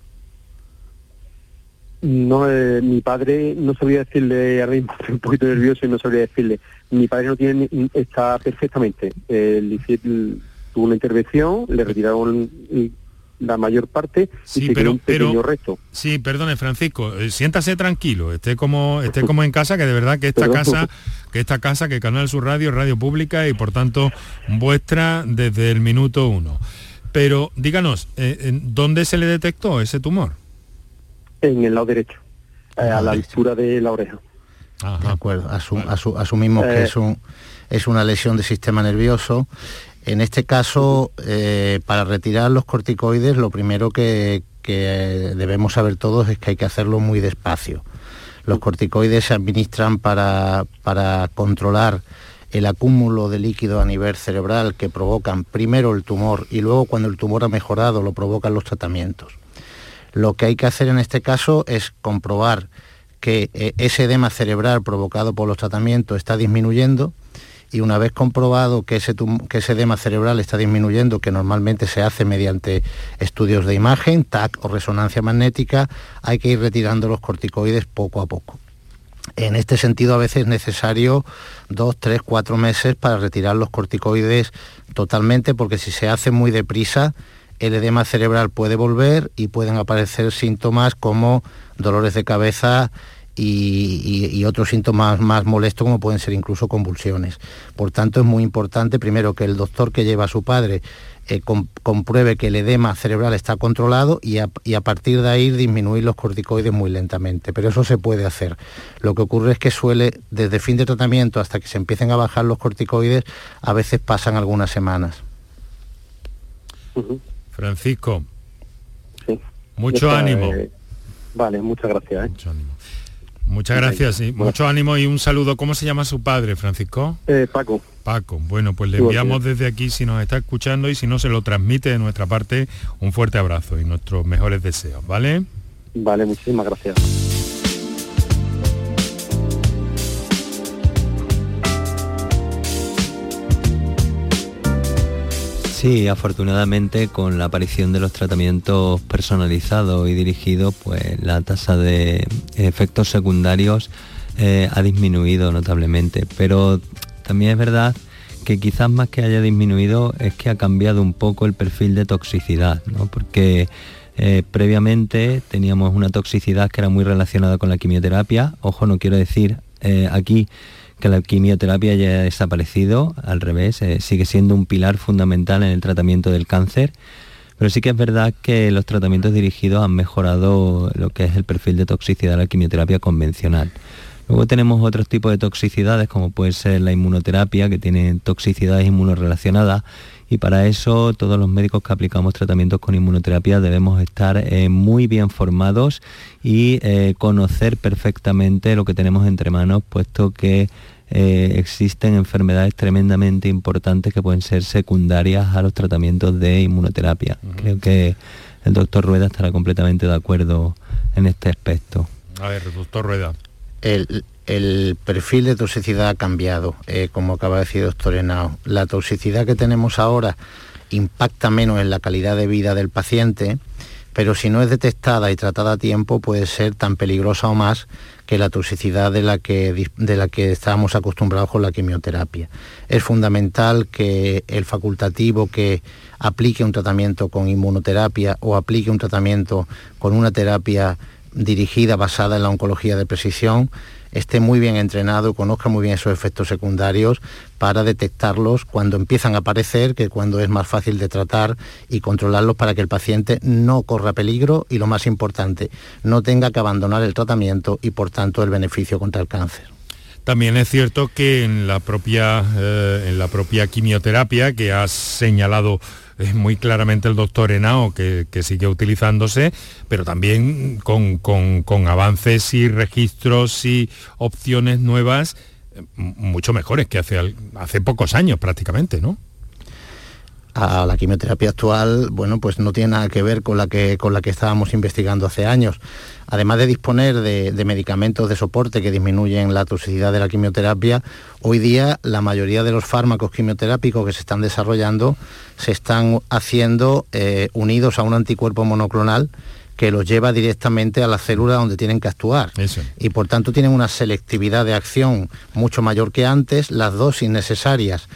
No, eh, mi padre no sabría decirle, ahora mismo estoy un poquito nervioso y no sabría decirle. Mi padre no tiene, está perfectamente. Eh, tuvo una intervención, le retiraron la mayor parte y se pero, un pequeño resto.
Sí, perdone Francisco, eh, siéntase tranquilo, esté como, esté como en casa, que de verdad que esta casa, que esta casa, que Canal Sur Radio, radio pública y por tanto vuestra desde el minuto uno. Pero díganos, ¿dónde se le detectó ese tumor?
En el lado derecho, eh, a la altura de la oreja.
De acuerdo, asumimos que eh. es, un, es una lesión del sistema nervioso. En este caso, eh, para retirar los corticoides, lo primero que, debemos saber todos es que hay que hacerlo muy despacio. Los corticoides se administran para, para controlar el acúmulo de líquido a nivel cerebral que provocan primero el tumor y luego cuando el tumor ha mejorado lo provocan los tratamientos. Lo que hay que hacer en este caso es comprobar que eh, ese edema cerebral provocado por los tratamientos está disminuyendo y una vez comprobado que ese, que ese edema cerebral está disminuyendo, que normalmente se hace mediante estudios de imagen, TAC o resonancia magnética, hay que ir retirando los corticoides poco a poco. En este sentido, a veces es necesario dos, tres, cuatro meses para retirar los corticoides totalmente, porque si se hace muy deprisa, el edema cerebral puede volver y pueden aparecer síntomas como dolores de cabeza y, otros síntomas más molestos como pueden ser incluso convulsiones. Por tanto, es muy importante primero que el doctor que lleva a su padre eh, compruebe que el edema cerebral está controlado y a, y a, partir de ahí disminuir los corticoides muy lentamente. Pero eso se puede hacer. Lo que ocurre es que suele, desde fin de tratamiento hasta que se empiecen a bajar los corticoides, a veces pasan algunas semanas.
Francisco. Mucho ánimo.
vale, muchas gracias. ¿eh?
Mucho ánimo. Muchas gracias, sí. Mucho ánimo y un saludo. ¿Cómo se llama su padre, Francisco?
Eh, Paco.
Paco. Bueno, pues le enviamos desde aquí, si nos está escuchando y si no se lo transmite de nuestra parte, un fuerte abrazo y nuestros mejores deseos, ¿vale?
Vale, muchísimas gracias.
Sí, afortunadamente con la aparición de los tratamientos personalizados y dirigidos, pues la tasa de efectos secundarios eh, ha disminuido notablemente. Pero también es verdad que quizás más que haya disminuido es que ha cambiado un poco el perfil de toxicidad, ¿no? porque eh, previamente teníamos una toxicidad que era muy relacionada con la quimioterapia. Ojo, no quiero decir eh, aquí que la quimioterapia ya ha desaparecido, al revés, eh, sigue siendo un pilar fundamental en el tratamiento del cáncer, pero sí que es verdad que los tratamientos dirigidos han mejorado lo que es el perfil de toxicidad de la quimioterapia convencional. Luego tenemos otros tipos de toxicidades, como puede ser la inmunoterapia, que tiene toxicidades inmunorelacionadas, y para eso todos los médicos que aplicamos tratamientos con inmunoterapia debemos estar eh, muy bien formados y eh, conocer perfectamente lo que tenemos entre manos, puesto que eh, existen enfermedades tremendamente importantes que pueden ser secundarias a los tratamientos de inmunoterapia. Creo que el doctor Rueda estará completamente de acuerdo en este aspecto.
A ver, doctor Rueda.
El, perfil de toxicidad ha cambiado, eh, como acaba de decir el doctor Henao. La toxicidad que tenemos ahora impacta menos en la calidad de vida del paciente, pero si no es detectada y tratada a tiempo puede ser tan peligrosa o más que la toxicidad de la que, de la que acostumbrados con la quimioterapia. Es fundamental que el facultativo que aplique un tratamiento con inmunoterapia o aplique un tratamiento con una terapia dirigida basada en la oncología de precisión esté muy bien entrenado, conozca muy bien esos efectos secundarios para detectarlos cuando empiezan a aparecer, que cuando es más fácil de tratar y controlarlos para que el paciente no corra peligro y lo más importante, no tenga que abandonar el tratamiento y por tanto el beneficio contra el cáncer.
También es cierto que en la propia, eh, en la propia quimioterapia que ha señalado muy claramente el doctor Henao que, sigue utilizándose, pero también con, con, avances y registros y opciones nuevas eh, mucho mejores que hace, hace pocos años prácticamente, ¿no?
A la quimioterapia actual, bueno, pues no tiene nada que ver con la que, con la que estábamos investigando hace años. Además de disponer de, medicamentos de soporte que disminuyen la toxicidad de la quimioterapia, hoy día la mayoría de los fármacos quimioterápicos que se están desarrollando se están haciendo eh, unidos a un anticuerpo monoclonal que los lleva directamente a la célula donde tienen que actuar. Y por tanto tienen una selectividad de acción mucho mayor que antes, las dosis necesarias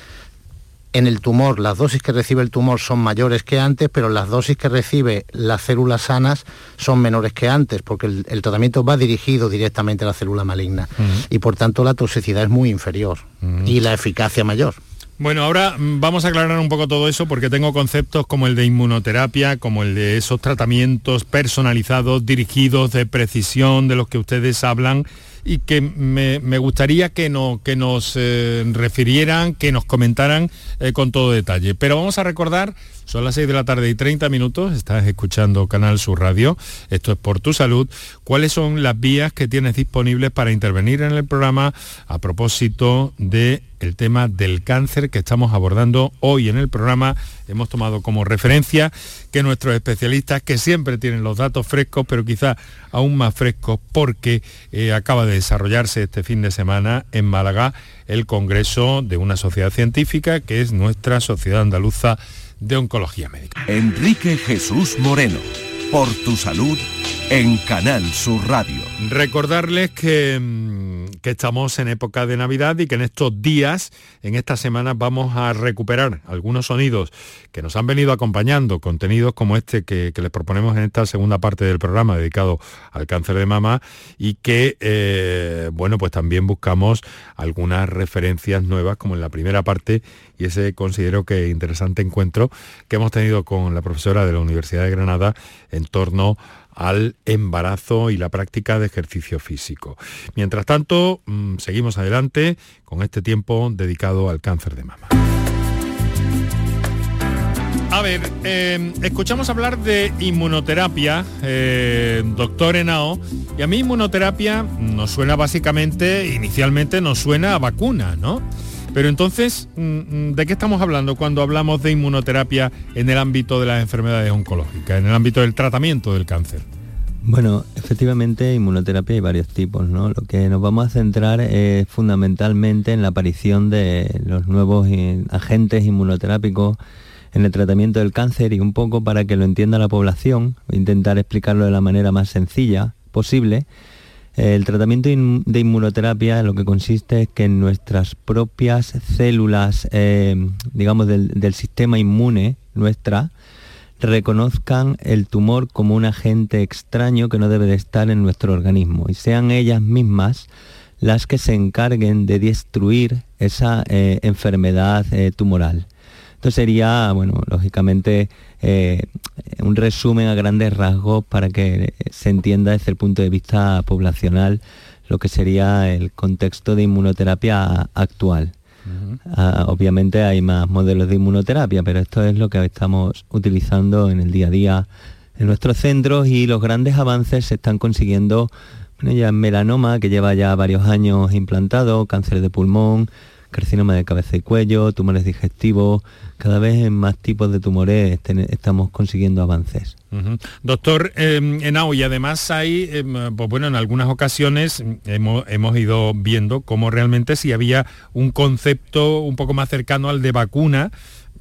en el tumor. Las dosis que recibe el tumor son mayores que antes, pero las dosis que recibe las células sanas son menores que antes, porque el, tratamiento va dirigido directamente a la célula maligna. Y por tanto la toxicidad es muy inferior y la eficacia mayor.
Bueno, ahora mm, vamos a aclarar un poco todo eso porque tengo conceptos como el de inmunoterapia, como el de esos tratamientos personalizados, dirigidos, de precisión, de los que ustedes hablan y que me, gustaría que, que nos eh, refirieran, que nos comentaran eh, con todo detalle. Pero vamos a recordar son las 6 de la tarde y 30 minutos, estás escuchando Canal Sur Radio, esto es por tu salud. ¿Cuáles son las vías que tienes disponibles para intervenir en el programa a propósito del tema del cáncer que estamos abordando hoy en el programa? Hemos tomado como referencia que nuestros especialistas, que siempre tienen los datos frescos, pero quizá aún más frescos porque eh, acaba de desarrollarse este fin de semana en Málaga el Congreso de una sociedad científica que es nuestra Sociedad Andaluza de Oncología Médica.
Enrique Jesús Moreno, por tu salud en Canal Sur Radio.
Recordarles que, mm, que, estamos en época de Navidad y que en estos días, en estas semanas, vamos a recuperar algunos sonidos que nos han venido acompañando, contenidos como este que, les proponemos en esta segunda parte del programa dedicado al cáncer de mama y que, eh, bueno, pues también buscamos algunas referencias nuevas como en la primera parte y ese considero que interesante encuentro que hemos tenido con la profesora de la Universidad de Granada en torno al embarazo y la práctica de ejercicio físico. Mientras tanto, mm, seguimos adelante con este tiempo dedicado al cáncer de mama. A ver, em, escuchamos hablar de inmunoterapia, eh, doctor Henao, y a mí inmunoterapia nos suena básicamente, inicialmente nos suena a vacuna, ¿no? Pero entonces, mm, mm, ¿de qué estamos hablando cuando hablamos de inmunoterapia en el ámbito de las enfermedades oncológicas, en el ámbito del tratamiento del cáncer?
Bueno, efectivamente, inmunoterapia hay varios tipos, ¿no? Lo que nos vamos a centrar es fundamentalmente en la aparición de los nuevos agentes inmunoterápicos en el tratamiento del cáncer y un poco para que lo entienda la población, intentar explicarlo de la manera más sencilla posible el tratamiento de inmunoterapia lo que consiste es que en nuestras propias células, eh, digamos, del, sistema inmune nuestra, reconozcan el tumor como un agente extraño que no debe de estar en nuestro organismo y sean ellas mismas las que se encarguen de destruir esa eh, enfermedad eh, tumoral. Esto sería, bueno, lógicamente eh, un resumen a grandes rasgos para que se entienda desde el punto de vista poblacional lo que sería el contexto de inmunoterapia actual. Ah, obviamente hay más modelos de inmunoterapia, pero esto es lo que estamos utilizando en el día a día en nuestros centros y los grandes avances se están consiguiendo ya en melanoma, que lleva ya varios años implantado, cáncer de pulmón, carcinoma de cabeza y cuello, tumores digestivos, cada vez en más tipos de tumores estamos consiguiendo avances.
Doctor eh, y además hay, em, pues bueno, en algunas ocasiones hemos, hemos, ido viendo cómo realmente si había un concepto un poco más cercano al de vacuna,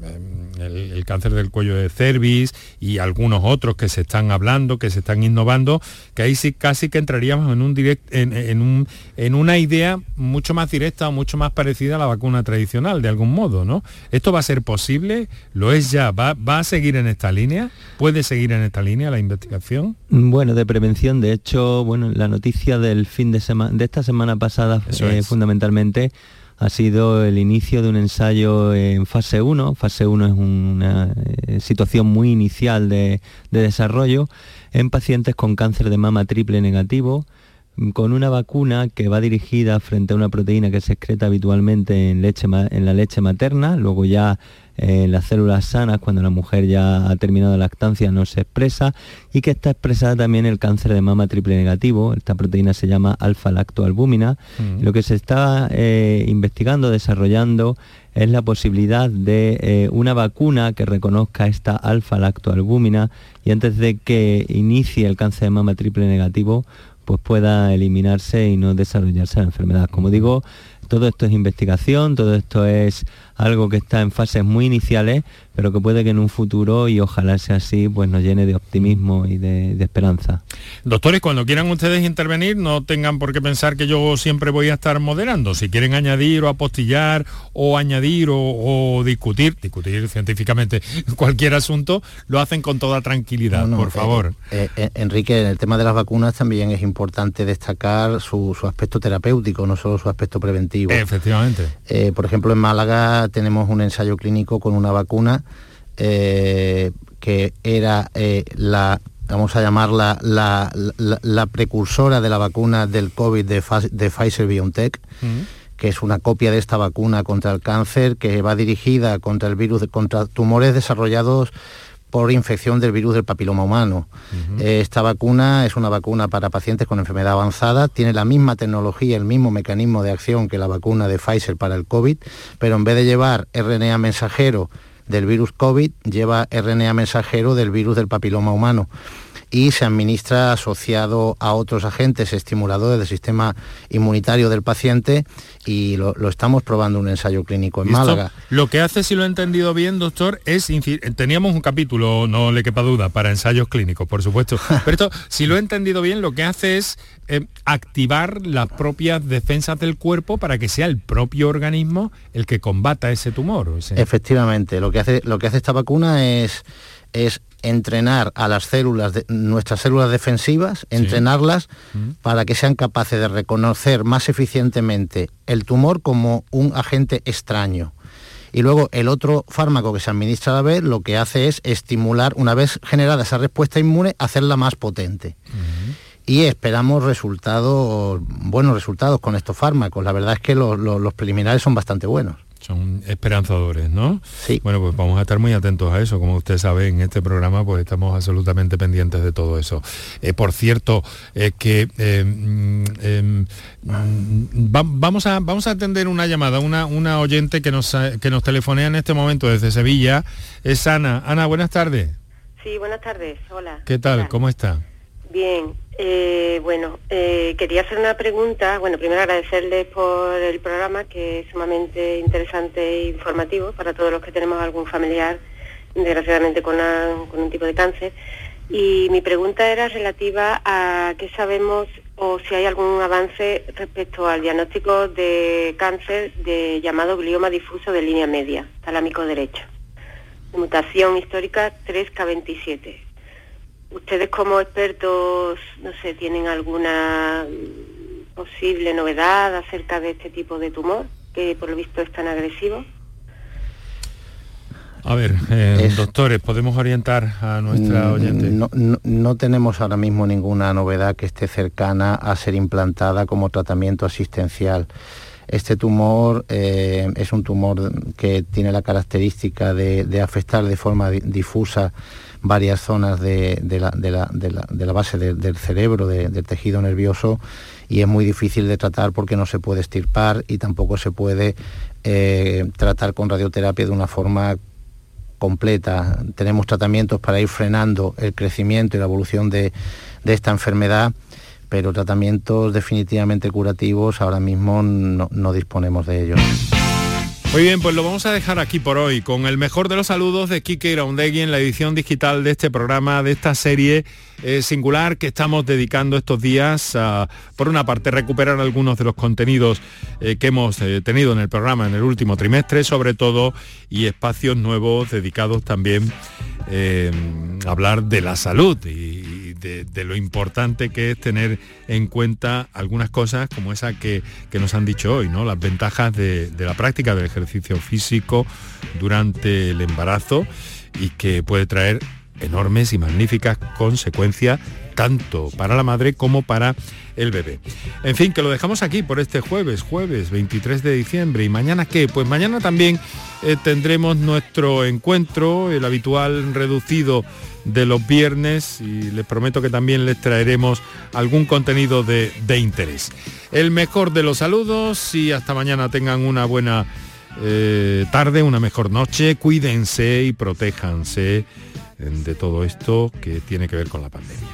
Em, el, cáncer del cuello de cervix y algunos otros que se están hablando, que se están innovando, que ahí sí casi que entraríamos en, un direct, en, un, en una idea mucho más directa o mucho más parecida a la vacuna tradicional, de algún modo, ¿no? ¿Esto va a ser posible? ¿Lo es ya? ¿Va, va a seguir en esta línea? ¿Puede seguir en esta línea la investigación?
Bueno, de prevención, de hecho, bueno, la noticia del fin de semana, de esta semana pasada, eh, fundamentalmente, ha sido el inicio de un ensayo en fase 1. Fase 1 es una eh, situación muy inicial de, desarrollo en pacientes con cáncer de mama triple negativo, con una vacuna que va dirigida frente a una proteína que se excreta habitualmente en, leche, en la leche materna, luego ya en las células sanas, cuando la mujer ya ha terminado la lactancia, no se expresa, y que está expresada también el cáncer de mama triple negativo. Esta proteína se llama alfa-lactoalbúmina. Mm. Lo que se está eh, investigando, desarrollando, es la posibilidad de eh, una vacuna que reconozca esta alfa-lactoalbúmina y antes de que inicie el cáncer de mama triple negativo, pues pueda eliminarse y no desarrollarse la enfermedad. Como digo, todo esto es investigación, todo esto es algo que está en fases muy iniciales, pero que puede que en un futuro, y ojalá sea así, pues nos llene de optimismo y de, esperanza.
Doctores, cuando quieran ustedes intervenir, no tengan por qué pensar que yo siempre voy a estar moderando. Si quieren añadir o apostillar o añadir o, discutir, discutir científicamente cualquier asunto, lo hacen con toda tranquilidad, por eh, favor.
Eh, eh, Enrique, en el tema de las vacunas también es importante destacar su, su aspecto terapéutico, no solo su aspecto preventivo.
Efectivamente.
por ejemplo, en Málaga tenemos un ensayo clínico con una vacuna eh, que era eh, la vamos a llamarla la, precursora de la vacuna del COVID de, Pfizer BioNTech, que es una copia de esta vacuna contra el cáncer, que va dirigida contra el virus, contra tumores desarrollados por infección del virus del papiloma humano. Eh, esta vacuna es una vacuna para pacientes con enfermedad avanzada, tiene la misma tecnología, el mismo mecanismo de acción que la vacuna de Pfizer para el COVID, pero en vez de llevar RNA mensajero del virus COVID, lleva RNA mensajero del virus del papiloma humano y se administra asociado a otros agentes estimuladores del sistema inmunitario del paciente y lo, estamos probando en un ensayo clínico en Málaga.
Lo que hace, si lo he entendido bien, doctor, es, teníamos un capítulo, no le quepa duda, para ensayos clínicos, por supuesto, pero esto, si lo he entendido bien, lo que hace es eh, activar las propias defensas del cuerpo para que sea el propio organismo el que combata ese tumor.
Efectivamente, lo que hace, lo que hace esta vacuna es, es entrenar a las células, de, nuestras células defensivas, entrenarlas mm. para que sean capaces de reconocer más eficientemente el tumor como un agente extraño. Y luego el otro fármaco que se administra a la vez lo que hace es estimular, una vez generada esa respuesta inmune, hacerla más potente. Y esperamos resultados, buenos resultados con estos fármacos. La verdad es que los preliminares son bastante buenos
son esperanzadores, ¿no?
Sí.
Bueno, pues vamos a estar muy atentos a eso. Como usted sabe, en este programa pues estamos absolutamente pendientes de todo eso. Eh, por cierto, es que eh, mm, em, vamos, a, vamos a atender una llamada, una, una oyente que nos, que nos telefonea en este momento desde Sevilla. Es Ana. Ana, buenas tardes.
Sí, buenas tardes. Hola.
¿Qué tal? ¿Cómo está?
Bien, eh, bueno, eh, quería hacer una pregunta. Bueno, primero agradecerles por el programa, que es sumamente interesante e informativo para todos los que tenemos algún familiar, desgraciadamente con, un tipo de cáncer. Y mi pregunta era relativa a qué sabemos o si hay algún avance respecto al diagnóstico de cáncer de llamado glioma difuso de línea media, talámico derecho, mutación histórica 3K27. ¿Ustedes como expertos, no sé, tienen alguna posible novedad acerca de este tipo de tumor, que por lo visto es tan agresivo?
A ver, eh, doctores, ¿podemos orientar a nuestra mm, oyente?
No, tenemos ahora mismo ninguna novedad que esté cercana a ser implantada como tratamiento asistencial. Este tumor eh, es un tumor que tiene la característica de afectar de forma difusa varias zonas de, la, base del cerebro, del tejido nervioso, y es muy difícil de tratar porque no se puede estirpar y tampoco se puede eh, tratar con radioterapia de una forma completa. Tenemos tratamientos para ir frenando el crecimiento y la evolución de, esta enfermedad, pero tratamientos definitivamente curativos ahora mismo no, no disponemos de ellos.
Muy bien, pues lo vamos a dejar aquí por hoy con el mejor de los saludos de Kike Iraundegui en la edición digital de este programa, de esta serie eh, singular que estamos dedicando estos días a, por una parte, recuperar algunos de los contenidos eh, que hemos eh, tenido en el programa en el último trimestre, sobre todo, y espacios nuevos dedicados también a hablar de la salud y, de, lo importante que es tener en cuenta algunas cosas como esa que, nos han dicho hoy, ¿no? Las ventajas de, la práctica del ejercicio físico durante el embarazo y que puede traer enormes y magníficas consecuencias tanto para la madre como para el bebé. En fin, que lo dejamos aquí por este jueves, jueves 23 de diciembre. ¿Y mañana qué? Pues mañana también eh, tendremos nuestro encuentro, el habitual reducido de los viernes y les prometo que también les traeremos algún contenido de, de interés. El mejor de los saludos y hasta mañana tengan una buena eh, tarde, una mejor noche, cuídense y protéjanse de todo esto que tiene que ver con la pandemia.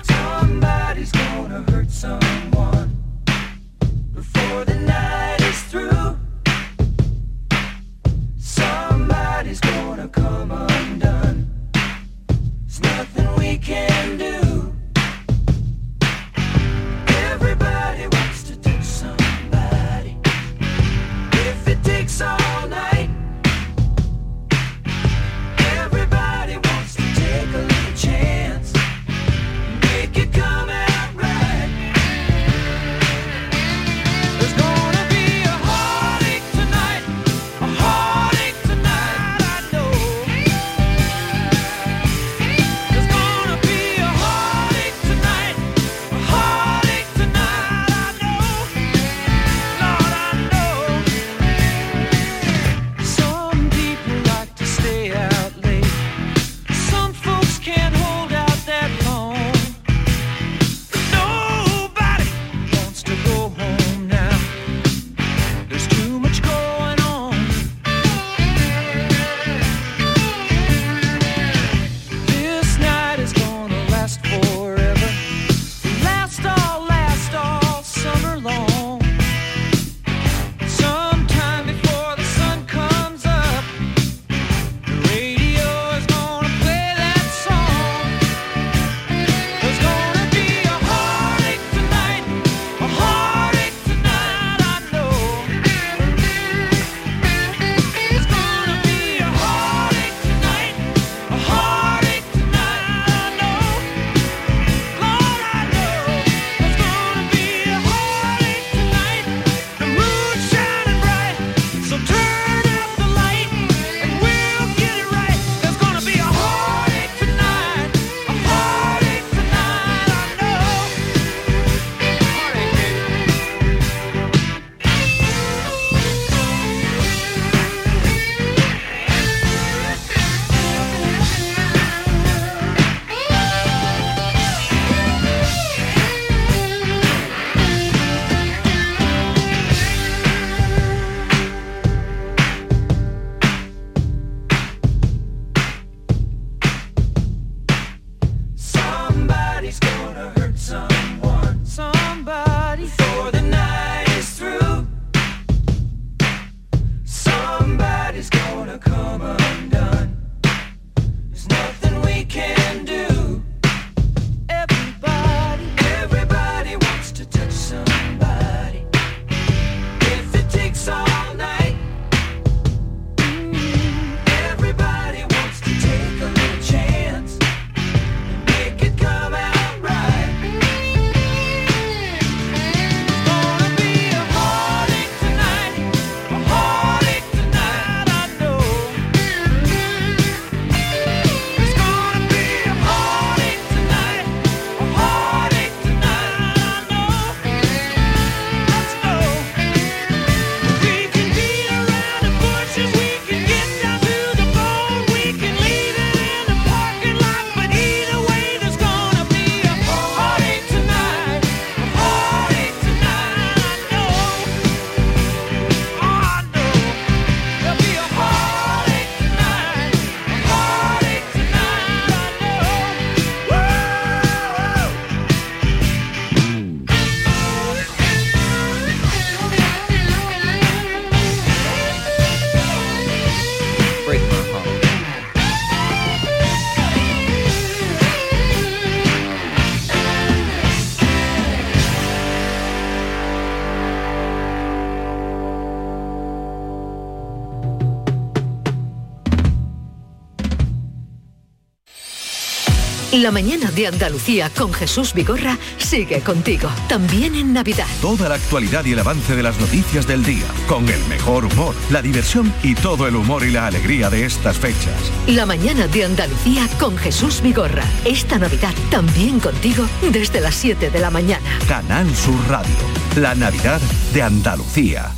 La mañana de Andalucía con Jesús Vigorra sigue contigo, también en Navidad.
Toda la actualidad y el avance de las noticias del día, con el mejor humor, la diversión y todo el humor y la alegría de estas fechas.
La mañana de Andalucía con Jesús Vigorra. Esta Navidad también contigo desde las 7 de la mañana.
Canal Sur Radio, la Navidad de Andalucía.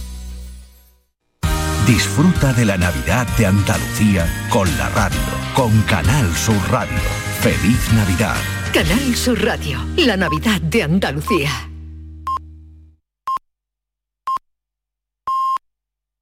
Disfruta de la Navidad de Andalucía con la radio, con Canal Sur Radio. Feliz Navidad.
Canal Sur Radio, la Navidad de Andalucía.